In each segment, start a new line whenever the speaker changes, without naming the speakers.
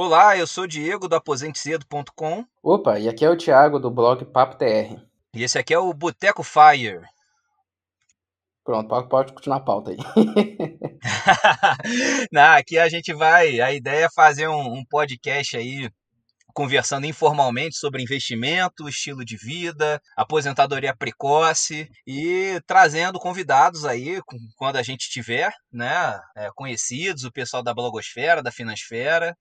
Olá, eu sou o Diego do aposentecedo.com.
Opa, e aqui é o Thiago do blog Papo TR.
E esse aqui é o Boteco Fire.
Pronto, pode continuar a pauta aí.
Não, aqui a gente vai. A ideia é fazer um, um podcast aí conversando informalmente sobre investimento, estilo de vida, aposentadoria precoce e trazendo convidados aí quando a gente tiver, né, é, conhecidos, o pessoal da blogosfera, da finansfera,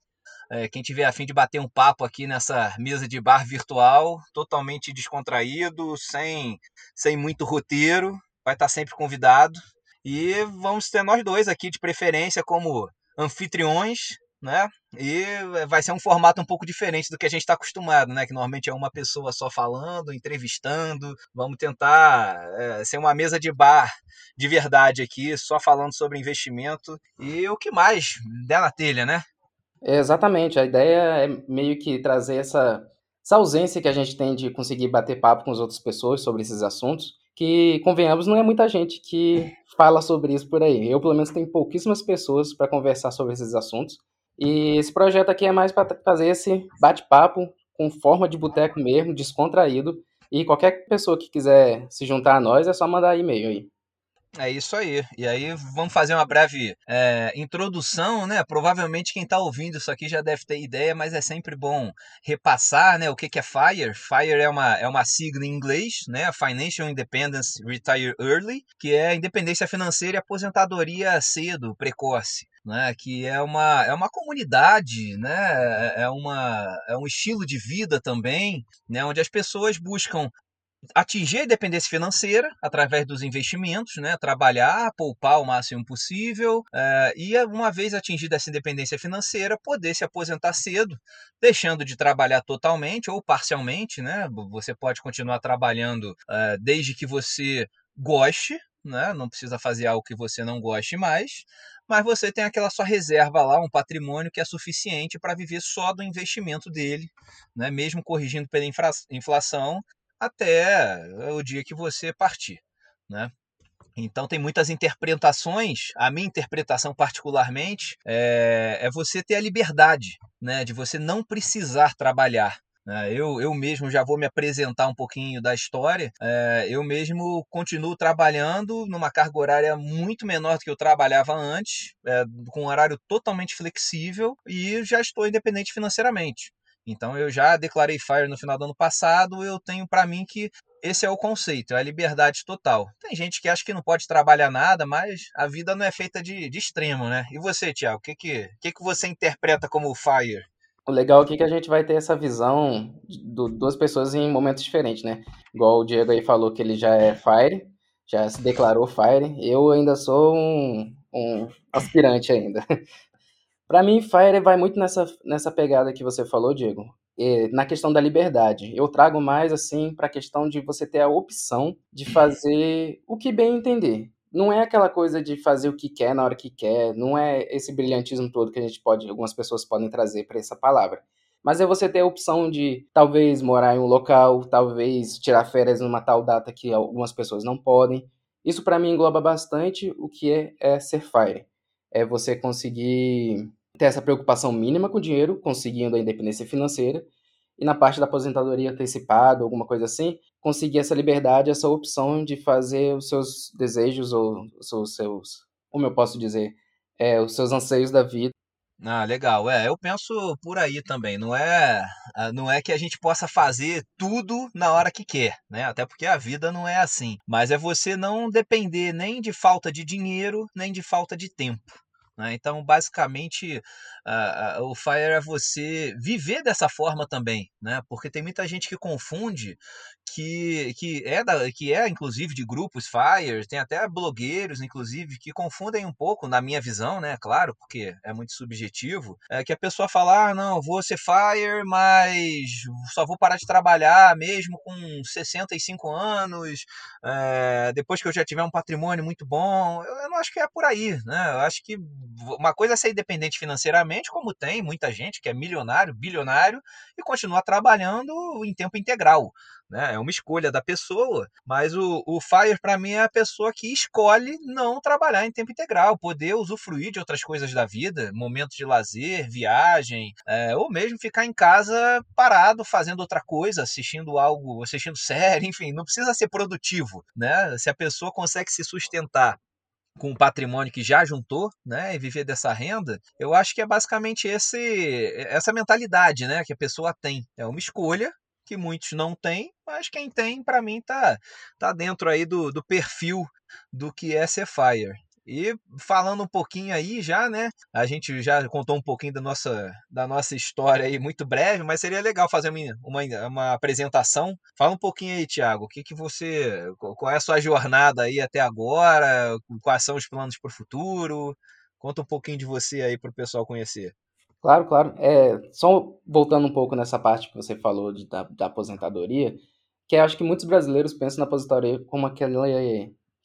quem tiver afim de bater um papo aqui nessa mesa de bar virtual, totalmente descontraído, sem, sem muito roteiro, vai estar sempre convidado. E vamos ter nós dois aqui de preferência como anfitriões, né? E vai ser um formato um pouco diferente do que a gente está acostumado, né? Que normalmente é uma pessoa só falando, entrevistando. Vamos tentar é, ser uma mesa de bar de verdade aqui, só falando sobre investimento e o que mais der na telha, né?
Exatamente, a ideia é meio que trazer essa, essa ausência que a gente tem de conseguir bater papo com as outras pessoas sobre esses assuntos, que, convenhamos, não é muita gente que fala sobre isso por aí. Eu, pelo menos, tenho pouquíssimas pessoas para conversar sobre esses assuntos. E esse projeto aqui é mais para fazer esse bate-papo com forma de boteco mesmo, descontraído. E qualquer pessoa que quiser se juntar a nós é só mandar e-mail aí.
É isso aí. E aí vamos fazer uma breve é, introdução, né? Provavelmente quem está ouvindo isso aqui já deve ter ideia, mas é sempre bom repassar, né? O que, que é FIRE? FIRE é uma, é uma sigla em inglês, né? Financial Independence Retire Early, que é independência financeira e aposentadoria cedo, precoce. Né, que é uma, é uma comunidade, né, é, é uma, é um estilo de vida também, né, onde as pessoas buscam atingir a independência financeira através dos investimentos, né? trabalhar, poupar o máximo possível uh, e, uma vez atingida essa independência financeira, poder se aposentar cedo, deixando de trabalhar totalmente ou parcialmente. Né? Você pode continuar trabalhando uh, desde que você goste, né? não precisa fazer algo que você não goste mais, mas você tem aquela sua reserva lá, um patrimônio que é suficiente para viver só do investimento dele, né? mesmo corrigindo pela inflação, até o dia que você partir, né? Então tem muitas interpretações. A minha interpretação particularmente é, é você ter a liberdade, né, de você não precisar trabalhar. Né? Eu, eu mesmo já vou me apresentar um pouquinho da história. É, eu mesmo continuo trabalhando numa carga horária muito menor do que eu trabalhava antes, com um horário totalmente flexível e já estou independente financeiramente. Então eu já declarei Fire no final do ano passado, eu tenho para mim que esse é o conceito, é a liberdade total. Tem gente que acha que não pode trabalhar nada, mas a vida não é feita de, de extremo, né? E você, Tiago, o que, que, que, que você interpreta como Fire?
O legal aqui é que a gente vai ter essa visão de duas pessoas em momentos diferentes, né? Igual o Diego aí falou que ele já é Fire, já se declarou Fire. Eu ainda sou um, um aspirante ainda. Para mim, Fire vai muito nessa, nessa pegada que você falou, Diego, e, na questão da liberdade. Eu trago mais assim para a questão de você ter a opção de fazer o que bem entender. Não é aquela coisa de fazer o que quer na hora que quer, não é esse brilhantismo todo que a gente pode, algumas pessoas podem trazer para essa palavra. Mas é você ter a opção de talvez morar em um local, talvez tirar férias numa tal data que algumas pessoas não podem. Isso para mim engloba bastante o que é, é ser Fire. É você conseguir ter essa preocupação mínima com o dinheiro, conseguindo a independência financeira, e na parte da aposentadoria antecipada, alguma coisa assim, conseguir essa liberdade, essa opção de fazer os seus desejos ou os seus, como eu posso dizer, é, os seus anseios da vida.
Ah, legal. É, eu penso por aí também. Não é, ah, não é que a gente possa fazer tudo na hora que quer, né? Até porque a vida não é assim. Mas é você não depender nem de falta de dinheiro, nem de falta de tempo. Né? Então, basicamente, uh, uh, o FIRE é você viver dessa forma também, né? porque tem muita gente que confunde que, que, é da, que é, inclusive, de grupos FIRE, tem até blogueiros, inclusive, que confundem um pouco, na minha visão, né? claro, porque é muito subjetivo, é que a pessoa fala, ah, não, vou ser FIRE, mas só vou parar de trabalhar mesmo com 65 anos, é, depois que eu já tiver um patrimônio muito bom. Eu, eu não acho que é por aí, né? Eu acho que uma coisa é ser independente financeiramente, como tem muita gente que é milionário, bilionário e continua trabalhando em tempo integral. Né? É uma escolha da pessoa, mas o, o Fire para mim é a pessoa que escolhe não trabalhar em tempo integral, poder usufruir de outras coisas da vida, momentos de lazer, viagem, é, ou mesmo ficar em casa parado fazendo outra coisa, assistindo algo, assistindo série, enfim, não precisa ser produtivo, né? Se a pessoa consegue se sustentar com o patrimônio que já juntou, né, e viver dessa renda, eu acho que é basicamente esse essa mentalidade, né, que a pessoa tem. É uma escolha que muitos não têm, mas quem tem, para mim, tá tá dentro aí do, do perfil do que é ser fire. E falando um pouquinho aí já, né? A gente já contou um pouquinho da nossa, da nossa história aí, muito breve, mas seria legal fazer uma, uma, apresentação. Fala um pouquinho aí, Tiago, o que, que você. Qual é a sua jornada aí até agora? Quais são os planos para o futuro? Conta um pouquinho de você aí para o pessoal conhecer.
Claro, claro. É, só voltando um pouco nessa parte que você falou de, da, da aposentadoria, que acho que muitos brasileiros pensam na aposentadoria como aquela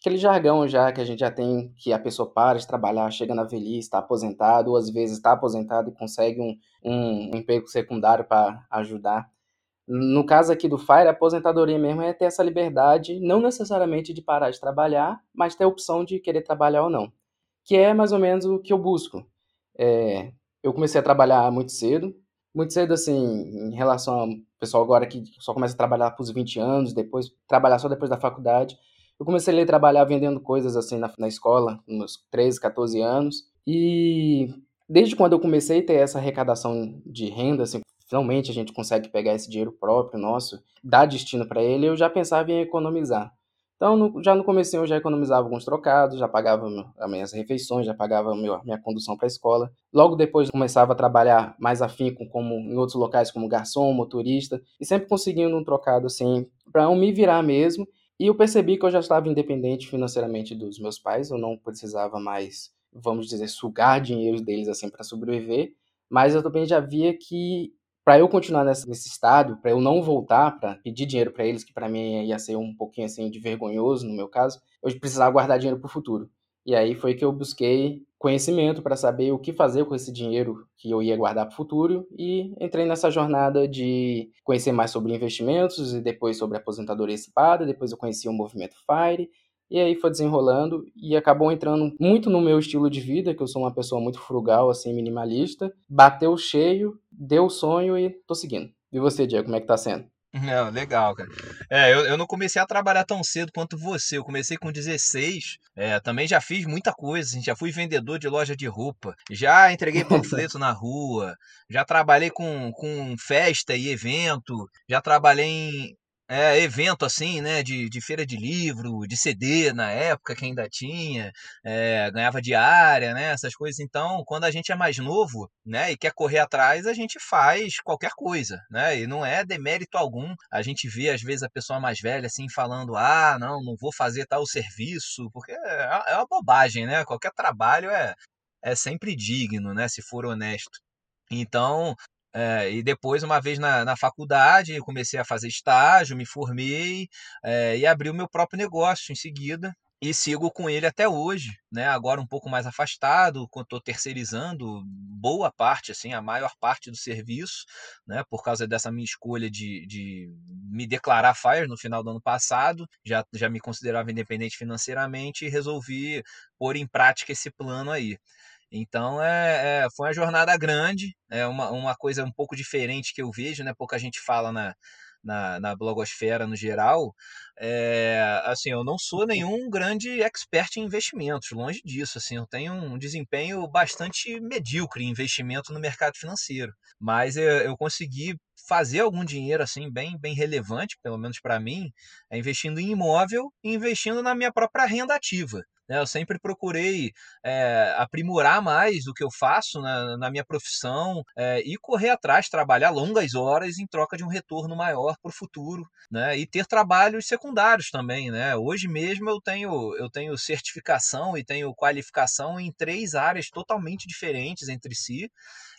aquele jargão já que a gente já tem, que a pessoa para de trabalhar, chega na velhice, está aposentado, ou às vezes está aposentado e consegue um, um, um emprego secundário para ajudar. No caso aqui do FIRE, a aposentadoria mesmo é ter essa liberdade, não necessariamente de parar de trabalhar, mas ter a opção de querer trabalhar ou não. Que é mais ou menos o que eu busco. É, eu comecei a trabalhar muito cedo, muito cedo assim, em relação ao pessoal agora que só começa a trabalhar para os 20 anos, depois trabalhar só depois da faculdade. Eu comecei a trabalhar vendendo coisas assim na, na escola, uns 13, 14 anos. E desde quando eu comecei a ter essa arrecadação de renda, assim, finalmente a gente consegue pegar esse dinheiro próprio nosso, dar destino para ele, eu já pensava em economizar. Então, no, já no começo eu já economizava alguns trocados, já pagava as minhas refeições, já pagava a minha condução para a escola. Logo depois começava a trabalhar mais afinco como em outros locais como garçom, motorista, e sempre conseguindo um trocado assim para eu me virar mesmo e eu percebi que eu já estava independente financeiramente dos meus pais, eu não precisava mais, vamos dizer, sugar dinheiro deles assim para sobreviver, mas eu também já via que para eu continuar nesse, nesse estado, para eu não voltar para pedir dinheiro para eles, que para mim ia ser um pouquinho assim de vergonhoso no meu caso, eu precisava guardar dinheiro para o futuro. E aí foi que eu busquei conhecimento para saber o que fazer com esse dinheiro que eu ia guardar para o futuro e entrei nessa jornada de conhecer mais sobre investimentos e depois sobre aposentadoria antecipada, depois eu conheci o movimento FIRE e aí foi desenrolando e acabou entrando muito no meu estilo de vida, que eu sou uma pessoa muito frugal, assim, minimalista. Bateu cheio, deu sonho e tô seguindo. E você, Diego, como é que tá sendo?
Legal, cara. É, eu, eu não comecei a trabalhar tão cedo quanto você. Eu comecei com 16. É, também já fiz muita coisa. Assim, já fui vendedor de loja de roupa. Já entreguei panfleto na rua. Já trabalhei com, com festa e evento. Já trabalhei em, é, evento assim, né, de, de feira de livro, de CD na época que ainda tinha, é, ganhava diária, né, essas coisas. Então, quando a gente é mais novo, né, e quer correr atrás, a gente faz qualquer coisa, né, e não é demérito algum. A gente vê às vezes a pessoa mais velha assim falando, ah, não, não vou fazer tal serviço, porque é, é uma bobagem, né? Qualquer trabalho é é sempre digno, né, se for honesto. Então, é, e depois, uma vez na, na faculdade, comecei a fazer estágio, me formei é, e abri o meu próprio negócio em seguida. E sigo com ele até hoje, né? Agora um pouco mais afastado, estou terceirizando boa parte, assim, a maior parte do serviço, né? Por causa dessa minha escolha de, de me declarar FIRE no final do ano passado, já, já me considerava independente financeiramente e resolvi pôr em prática esse plano aí. Então é, é, foi uma jornada grande, é uma, uma coisa um pouco diferente que eu vejo, né? Pouca gente fala na, na, na blogosfera no geral. É, assim, eu não sou nenhum grande expert em investimentos, longe disso. Assim, eu tenho um desempenho bastante medíocre em investimento no mercado financeiro, mas eu, eu consegui fazer algum dinheiro assim bem bem relevante, pelo menos para mim, é investindo em imóvel e investindo na minha própria renda ativa. Né? Eu sempre procurei é, aprimorar mais o que eu faço na, na minha profissão é, e correr atrás, trabalhar longas horas em troca de um retorno maior para o futuro, né? E ter trabalhos secundários também, né? Hoje mesmo eu tenho eu tenho certificação e tenho qualificação em três áreas totalmente diferentes entre si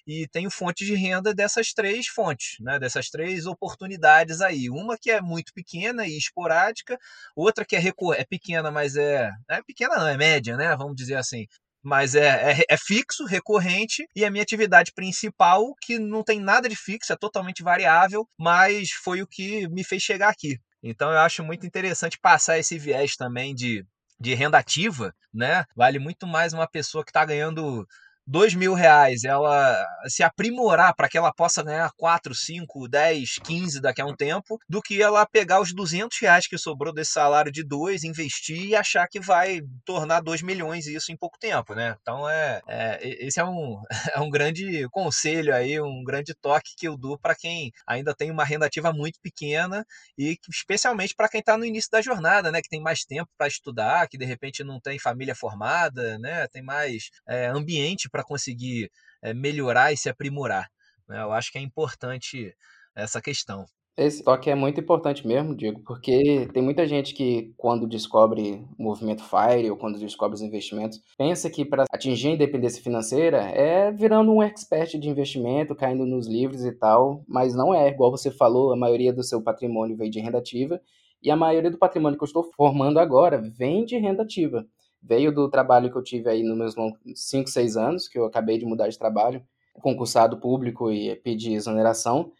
e tenho fontes de renda dessas três fontes, né, dessas três oportunidades aí. Uma que é muito pequena e esporádica, outra que é, é pequena, mas é, é pequena não, é média, né, vamos dizer assim, mas é, é, é, fixo, recorrente, e a minha atividade principal, que não tem nada de fixo, é totalmente variável, mas foi o que me fez chegar aqui. Então eu acho muito interessante passar esse viés também de, de renda ativa, né? Vale muito mais uma pessoa que está ganhando dois mil reais, ela se aprimorar para que ela possa ganhar 4, 5, 10, 15 daqui a um tempo, do que ela pegar os 200 reais que sobrou desse salário de dois, investir e achar que vai tornar 2 milhões isso em pouco tempo, né? Então é, é esse é um, é um grande conselho aí, um grande toque que eu dou para quem ainda tem uma renda ativa muito pequena e especialmente para quem está no início da jornada, né? Que tem mais tempo para estudar, que de repente não tem família formada, né? Tem mais é, ambiente para conseguir é, melhorar e se aprimorar. Né? Eu acho que é importante essa questão.
Esse toque é muito importante mesmo, Diego, porque tem muita gente que, quando descobre o movimento FIRE ou quando descobre os investimentos, pensa que para atingir a independência financeira é virando um expert de investimento, caindo nos livros e tal, mas não é. Igual você falou, a maioria do seu patrimônio veio de renda ativa e a maioria do patrimônio que eu estou formando agora vem de renda ativa veio do trabalho que eu tive aí nos meus 5, 6 anos, que eu acabei de mudar de trabalho, concursado público e pedi exoneração,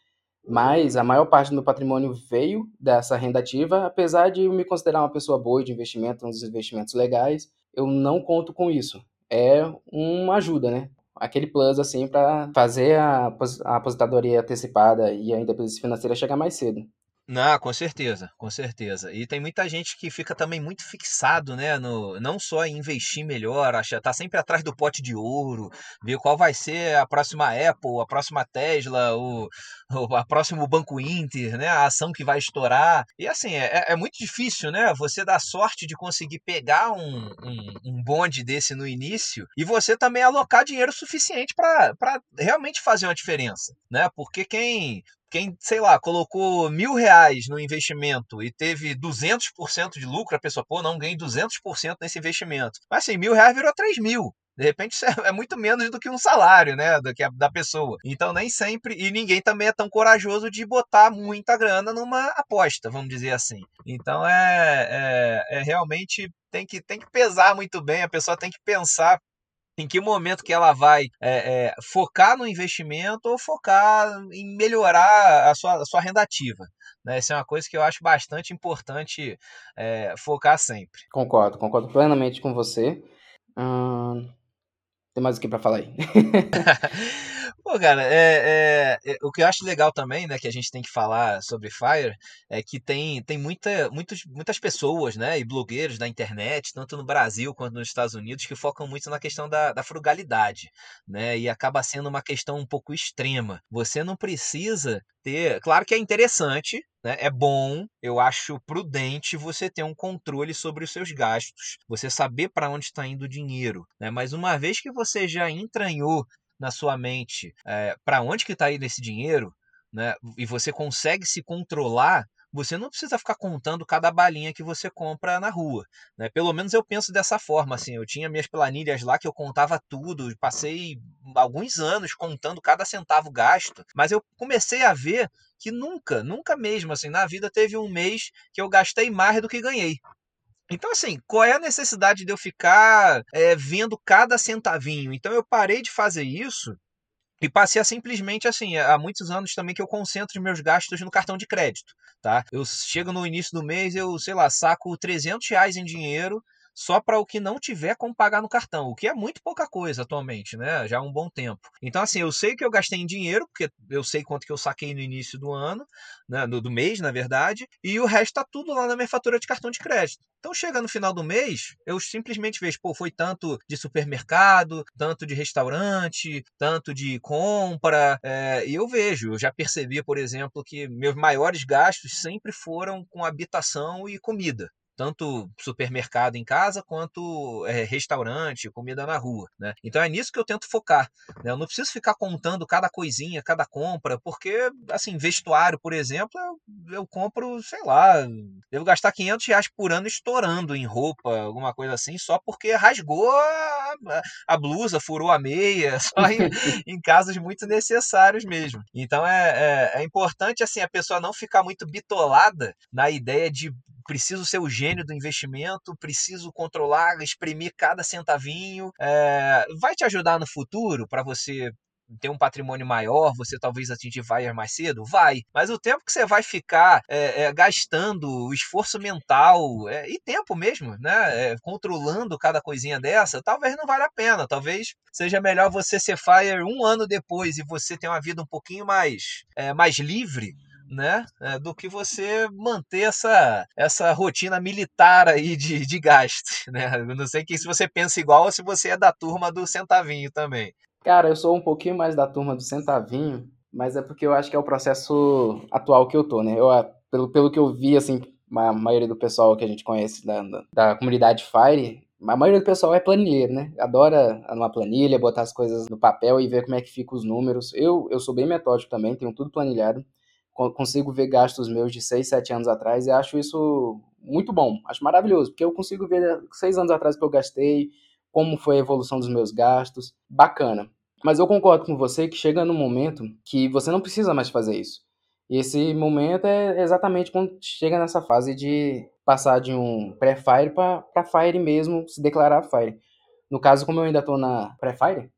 mas a maior parte do meu patrimônio veio dessa renda ativa, apesar de eu me considerar uma pessoa boa de investimento, uns investimentos legais, eu não conto com isso. É uma ajuda, né? Aquele plus, assim, para fazer a aposentadoria antecipada e a independência financeira chegar mais cedo.
Não, com certeza, com certeza. E tem muita gente que fica também muito fixado, né, no não só em investir melhor, acha tá sempre atrás do pote de ouro, ver qual vai ser a próxima Apple, a próxima Tesla, o, o a próximo Banco Inter, né, a ação que vai estourar. E assim, é, é muito difícil, né, você dar sorte de conseguir pegar um, um, um bonde desse no início e você também alocar dinheiro suficiente para realmente fazer uma diferença, né? Porque quem quem, sei lá, colocou mil reais no investimento e teve 200% de lucro, a pessoa, pô, não ganhei 200% nesse investimento. Mas assim, mil reais virou 3 mil. De repente é, é muito menos do que um salário, né, do que a, da pessoa. Então nem sempre e ninguém também é tão corajoso de botar muita grana numa aposta, vamos dizer assim. Então é, é, é realmente tem que tem que pesar muito bem. A pessoa tem que pensar em que momento que ela vai é, é, focar no investimento ou focar em melhorar a sua, a sua renda ativa. Né? Essa é uma coisa que eu acho bastante importante é, focar sempre.
Concordo, concordo plenamente com você. Hum, tem mais o que para falar aí?
Pô, cara, é, é, é, o que eu acho legal também, né, que a gente tem que falar sobre Fire, é que tem, tem muita, muitos, muitas pessoas, né, e blogueiros da internet, tanto no Brasil quanto nos Estados Unidos, que focam muito na questão da, da frugalidade, né, e acaba sendo uma questão um pouco extrema. Você não precisa ter, claro que é interessante, né, é bom, eu acho prudente você ter um controle sobre os seus gastos, você saber para onde está indo o dinheiro, né, mas uma vez que você já entranhou na sua mente é, eh, para onde que está indo esse dinheiro, né? E você consegue se controlar, você não precisa ficar contando cada balinha que você compra na rua, né? Pelo menos eu penso dessa forma, assim, eu tinha minhas planilhas lá que eu contava tudo, passei alguns anos contando cada centavo gasto, mas eu comecei a ver que nunca, nunca mesmo, assim, na vida teve um mês que eu gastei mais do que ganhei. Então, assim, qual é a necessidade de eu ficar é, vendo cada centavinho? Então, eu parei de fazer isso e passei a simplesmente assim, há muitos anos também que eu concentro meus gastos no cartão de crédito, tá? Eu chego no início do mês, eu, sei lá, saco 300 reais em dinheiro só para o que não tiver como pagar no cartão, o que é muito pouca coisa atualmente, né? Já há um bom tempo. Então, assim, eu sei que eu gastei em dinheiro, porque eu sei quanto que eu saquei no início do ano, né? do, do mês, na verdade, e o resto tá tudo lá na minha fatura de cartão de crédito. Então, chega no final do mês, eu simplesmente vejo, pô, foi tanto de supermercado, tanto de restaurante, tanto de compra, é, e eu vejo, eu já percebi, por exemplo, que meus maiores gastos sempre foram com habitação e comida tanto supermercado em casa quanto é, restaurante, comida na rua, né? Então é nisso que eu tento focar. Né? Eu não preciso ficar contando cada coisinha, cada compra, porque assim vestuário, por exemplo, eu, eu compro, sei lá, devo gastar 500 reais por ano estourando em roupa, alguma coisa assim, só porque rasgou a a blusa, furou a meia, só em, em casos muito necessários mesmo. Então é, é, é importante assim a pessoa não ficar muito bitolada na ideia de preciso ser o gênio do investimento, preciso controlar, exprimir cada centavinho. É, vai te ajudar no futuro para você ter um patrimônio maior, você talvez atingir VAR mais cedo? Vai. Mas o tempo que você vai ficar é, é, gastando, esforço mental é, e tempo mesmo, né? É, controlando cada coisinha dessa, talvez não valha a pena. Talvez seja melhor você ser FIRE um ano depois e você ter uma vida um pouquinho mais, é, mais livre né, é, do que você manter essa, essa rotina militar aí de, de gasto, né? Eu não sei que se você pensa igual ou se você é da turma do centavinho também.
Cara, eu sou um pouquinho mais da turma do centavinho, mas é porque eu acho que é o processo atual que eu tô, né? Eu, pelo, pelo que eu vi, assim, a maioria do pessoal que a gente conhece da, da, da comunidade Fire, a maioria do pessoal é planilheiro, né? Adora numa planilha, botar as coisas no papel e ver como é que ficam os números. Eu, eu sou bem metódico também, tenho tudo planilhado. Consigo ver gastos meus de 6, 7 anos atrás e acho isso muito bom. Acho maravilhoso, porque eu consigo ver 6 anos atrás que eu gastei, como foi a evolução dos meus gastos. Bacana. Mas eu concordo com você que chega no momento que você não precisa mais fazer isso. E esse momento é exatamente quando chega nessa fase de passar de um pré-fire para fire mesmo, se declarar fire. No caso, como eu ainda estou na pré-fire.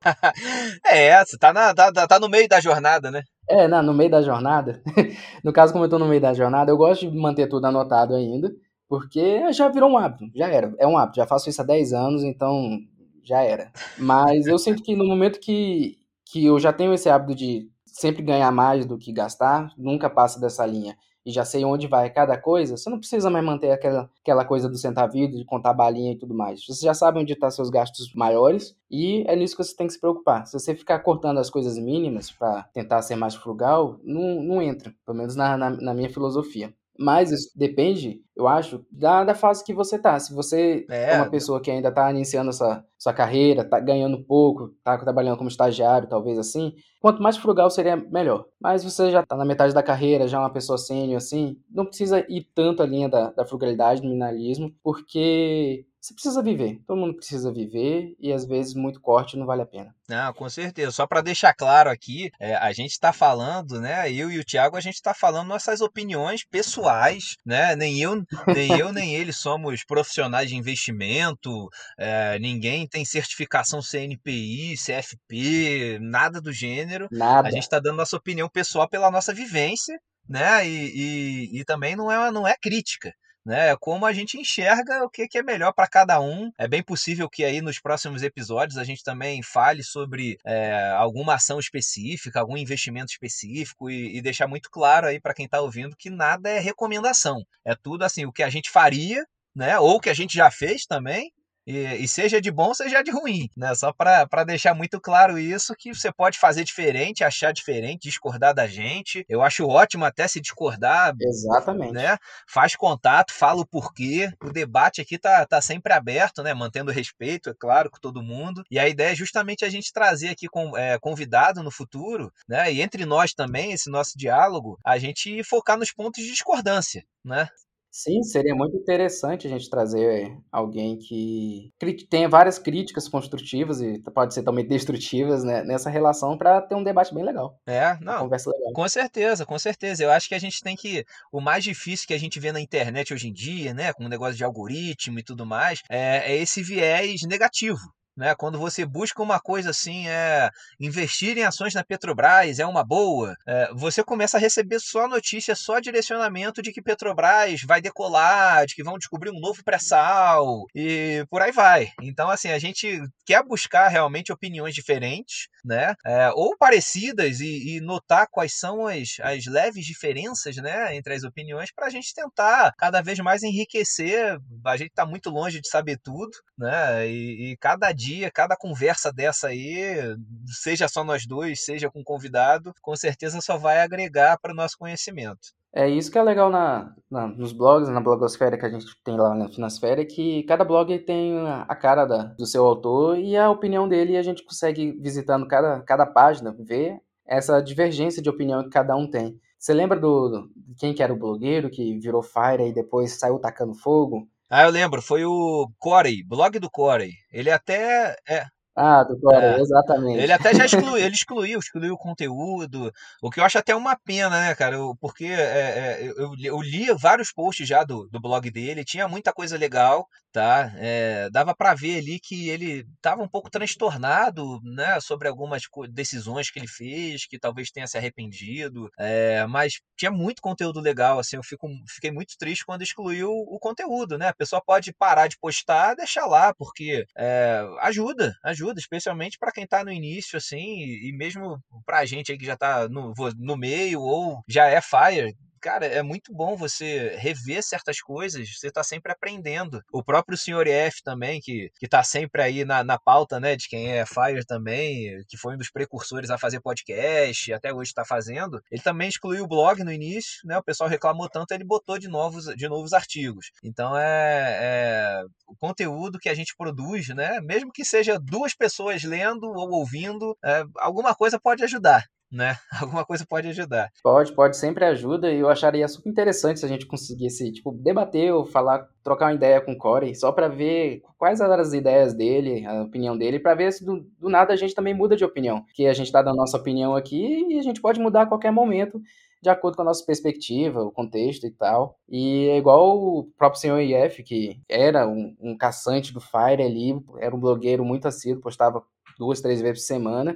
é, você tá, na, tá, tá no meio da jornada, né?
É, na, no meio da jornada. no caso, como eu estou no meio da jornada, eu gosto de manter tudo anotado ainda. Porque já virou um hábito, já era. É um hábito, já faço isso há 10 anos, então já era. Mas eu sinto que no momento que, que eu já tenho esse hábito de sempre ganhar mais do que gastar, nunca passa dessa linha e já sei onde vai cada coisa, você não precisa mais manter aquela, aquela coisa do centavido, de contar balinha e tudo mais. Você já sabe onde estão tá seus gastos maiores e é nisso que você tem que se preocupar. Se você ficar cortando as coisas mínimas para tentar ser mais frugal, não, não entra, pelo menos na, na, na minha filosofia. Mas isso depende, eu acho, da, da fase que você tá. Se você é, é uma pessoa que ainda tá iniciando essa sua carreira, tá ganhando pouco, tá trabalhando como estagiário, talvez assim, quanto mais frugal seria melhor. Mas você já tá na metade da carreira, já é uma pessoa sênior assim, não precisa ir tanto a linha da, da frugalidade, do minimalismo, porque você precisa viver. Todo mundo precisa viver e às vezes muito corte não vale a pena.
Não, com certeza. Só para deixar claro aqui, é, a gente está falando, né? Eu e o Thiago, a gente está falando nossas opiniões pessoais, né? Nem eu, nem eu, nem ele somos profissionais de investimento. É, ninguém tem certificação CNPI, CFP, nada do gênero.
Nada.
A gente está dando nossa opinião pessoal pela nossa vivência, né? E, e, e também não é, não é crítica né? É como a gente enxerga o que, que é melhor para cada um. É bem possível que aí nos próximos episódios a gente também fale sobre é, alguma ação específica, algum investimento específico e, e deixar muito claro aí para quem está ouvindo que nada é recomendação. É tudo assim o que a gente faria, né? Ou que a gente já fez também, e, e, seja de bom, seja de ruim, né? Só para deixar muito claro isso, que você pode fazer diferente, achar diferente, discordar da gente. Eu acho ótimo até se discordar.
Exatamente.
Né? Faz contato, fala o porquê. O debate aqui tá, tá sempre aberto, né? Mantendo respeito, é claro, com todo mundo. E a ideia é justamente a gente trazer aqui com, é, convidado no futuro, né? E entre nós também, esse nosso diálogo, a gente focar nos pontos de discordância, né?
Sim, seria muito interessante a gente trazer alguém que tenha várias críticas construtivas e pode ser também destrutivas né, nessa relação para ter um debate bem legal.
É, não. conversa legal. Com certeza, com certeza. Eu acho que a gente tem que. O mais difícil que a gente vê na internet hoje em dia, né, com o negócio de algoritmo e tudo mais, é, é esse viés negativo. Né? Quando você busca uma coisa assim, é investir em ações na Petrobras é uma boa, é, você começa a receber só notícia, só direcionamento de que Petrobras vai decolar, de que vão descobrir um novo pré-sal e por aí vai. Então, assim, a gente quer buscar realmente opiniões diferentes, né? É, ou parecidas e, e, notar quais são as, as leves diferenças, né, entre as opiniões para a gente tentar cada vez mais enriquecer. A gente está muito longe de saber tudo, né? E, e cada dia dia, cada conversa dessa aí, seja só nós dois, seja com convidado, com certeza só vai agregar para o nosso conhecimento.
É isso que é legal na, na, nos blogs, na blogosfera que a gente tem lá na Finasfera, que cada blog tem a cara da, do seu autor e a opinião dele, e a gente consegue, visitando cada, cada página, ver essa divergência de opinião que cada um tem. Você lembra do, do quem que era o blogueiro que virou Fire e depois saiu tacando fogo?
Ah, eu lembro, foi o Corey, blog do Corey. Ele até é,
ah, do Corey, é. exatamente.
Ele até já excluiu, ele excluiu, excluiu o conteúdo, o que eu acho até uma pena, né, cara? Eu, porque é, é, eu, eu li vários posts já do, do blog dele, tinha muita coisa legal, tá? É, dava para ver ali que ele estava um pouco transtornado, né, sobre algumas decisões que ele fez, que talvez tenha se arrependido, é, mas tinha muito conteúdo legal, assim, eu fico, fiquei muito triste quando excluiu o conteúdo, né? A pessoa pode parar de postar, deixar lá, porque é, ajuda, ajuda especialmente para quem está no início, assim, e mesmo para a gente aí que já está no, no meio ou já é Fire, cara, é muito bom você rever certas coisas, você está sempre aprendendo. O próprio Sr. F também, que, que tá sempre aí na, na pauta, né, de quem é Fire também, que foi um dos precursores a fazer podcast, até hoje está fazendo, ele também excluiu o blog no início, né, o pessoal reclamou tanto, ele botou de novos, de novos artigos. Então é, é o conteúdo que a gente produz, né, mesmo que seja duas pessoas lendo ou ouvindo, é, alguma coisa pode ajudar né? Alguma coisa pode ajudar.
Pode, pode, sempre ajuda e eu acharia super interessante se a gente conseguisse, tipo, debater ou falar, trocar uma ideia com o Corey, só para ver quais eram as ideias dele, a opinião dele, para ver se do, do, nada a gente também muda de opinião. Que a gente tá dando a nossa opinião aqui e a gente pode mudar a qualquer momento de acordo com a nossa perspectiva, o contexto e tal. E é igual o próprio senhor IF, que era um, um caçante do Fire ali, era um blogueiro muito assíduo, postava duas, três vezes por semana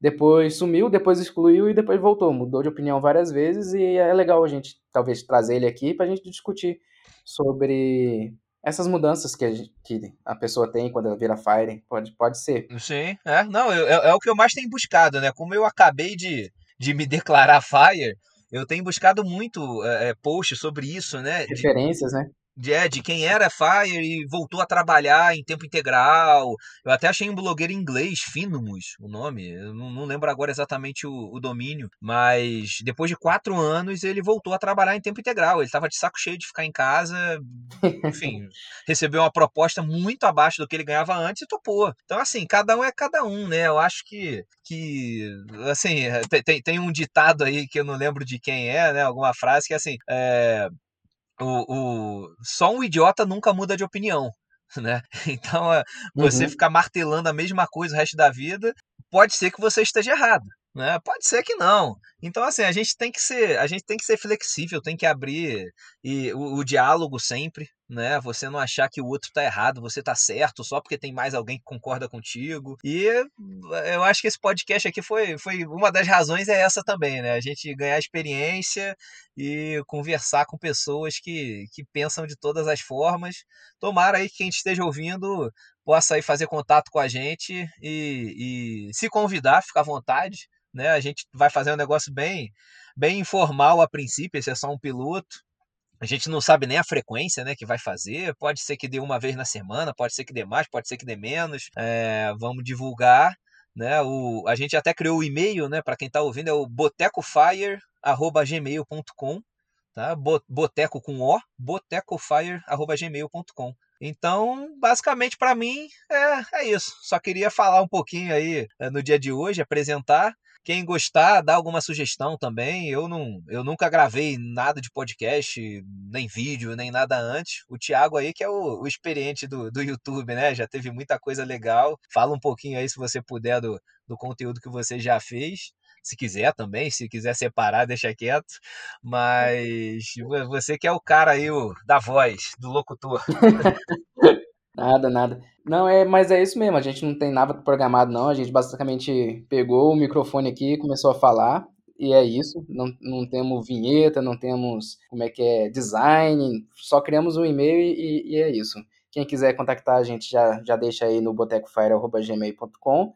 depois sumiu, depois excluiu e depois voltou. Mudou de opinião várias vezes e é legal a gente talvez trazer ele aqui para a gente discutir sobre essas mudanças que a, gente, que a pessoa tem quando ela vira Fire. Pode, pode ser.
Sim, é. Não, é, é o que eu mais tenho buscado, né? Como eu acabei de, de me declarar Fire, eu tenho buscado muito é, é posts sobre isso, né?
Referências,
de,
né?
De, é, de quem era Fire e voltou a trabalhar em tempo integral. Eu até achei um blogueiro em inglês, Finus, o nome. Eu não, não lembro agora exatamente o, o, domínio. Mas depois de quatro anos ele voltou a trabalhar em tempo integral. Ele estava de saco cheio de ficar em casa. Enfim, recebeu uma proposta muito abaixo do que ele ganhava antes e topou. Então, assim, cada um é cada um, né? Eu acho que, que assim, tem, tem um ditado aí que eu não lembro de quem é, né? Alguma frase que é assim. É, o, o, só um idiota nunca muda de opinião. Né? Então, é, você uhum. ficar martelando a mesma coisa o resto da vida, pode ser que você esteja errado. Né? Pode ser que não. Então, assim, a gente tem que ser, a gente tem que ser flexível, tem que abrir e, o, o diálogo sempre, né? Você não achar que o outro tá errado, você tá certo, só porque tem mais alguém que concorda contigo. E eu acho que esse podcast aqui foi, foi uma das razões é essa também, né? A gente ganhar experiência e conversar com pessoas que, que pensam de todas as formas. Tomara aí que quem esteja ouvindo possa aí fazer contato com a gente e, e se convidar, fica à vontade né? A gente vai fazer um negócio bem, bem informal a princípio, esse é só um piloto. A gente não sabe nem a frequência né, que vai fazer. Pode ser que dê uma vez na semana, pode ser que dê mais, pode ser que dê menos. É, vamos divulgar. Né, o, a gente até criou o e-mail, né, para quem está ouvindo, é o botecofire.gmail.com. Tá? Boteco com O, botecofire.gmail.com. Então, basicamente, para mim, é, é isso. Só queria falar um pouquinho aí é, no dia de hoje, apresentar. Quem gostar, dá alguma sugestão também. Eu não, eu nunca gravei nada de podcast, nem vídeo, nem nada antes. O Thiago aí, que é o, o experiente do, do YouTube, né? Já teve muita coisa legal. Fala um pouquinho aí, se você puder, do, do conteúdo que você já fez se quiser também, se quiser separar, deixa quieto. Mas você que é o cara aí o, da voz, do locutor.
Nada, nada. Não, é, mas é isso mesmo, a gente não tem nada programado, não. A gente basicamente pegou o microfone aqui e começou a falar, e é isso. Não, não temos vinheta, não temos como é que é design, só criamos um e-mail e, e é isso. Quem quiser contactar a gente já, já deixa aí no botecofire.gmail.com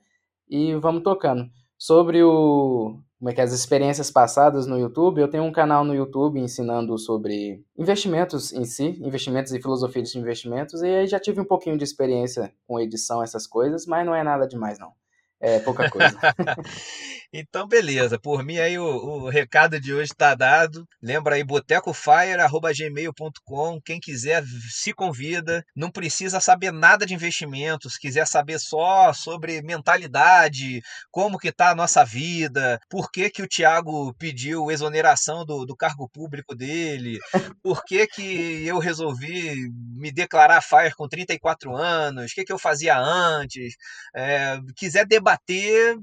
e vamos tocando. Sobre o, como é que é, as experiências passadas no YouTube, eu tenho um canal no YouTube ensinando sobre investimentos em si, investimentos e filosofia de investimentos, e aí já tive um pouquinho de experiência com edição, essas coisas, mas não é nada demais, não. É pouca coisa.
Então, beleza. Por mim aí o, o recado de hoje está dado. Lembra aí botecofire@gmail.com. Quem quiser se convida. Não precisa saber nada de investimentos. Quiser saber só sobre mentalidade, como que tá a nossa vida, por que que o Thiago pediu exoneração do, do cargo público dele, por que que eu resolvi me declarar fire com 34 anos, o que que eu fazia antes. É, quiser debater,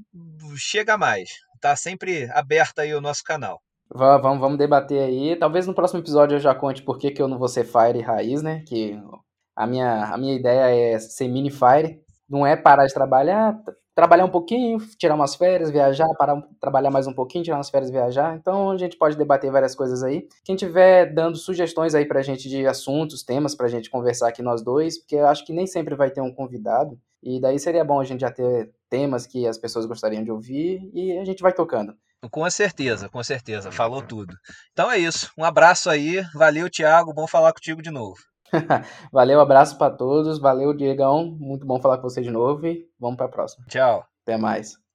chega mais Tá sempre aberto aí o nosso canal.
Vamos, vamos debater aí. Talvez no próximo episódio eu já conte por que, que eu não vou ser Fire raiz, né? Que a minha, a minha ideia é ser mini Fire. Não é parar de trabalhar, trabalhar um pouquinho, tirar umas férias, viajar, parar, trabalhar mais um pouquinho, tirar umas férias, viajar. Então a gente pode debater várias coisas aí. Quem tiver dando sugestões aí pra gente de assuntos, temas pra gente conversar aqui nós dois, porque eu acho que nem sempre vai ter um convidado. E daí seria bom a gente já ter temas que as pessoas gostariam de ouvir e a gente vai tocando.
Com certeza, com certeza. Falou tudo. Então é isso. Um abraço aí. Valeu, Thiago. Bom falar contigo de novo.
valeu, abraço para todos. Valeu, Diegão. Muito bom falar com você de novo e vamos para a próxima.
Tchau.
Até mais.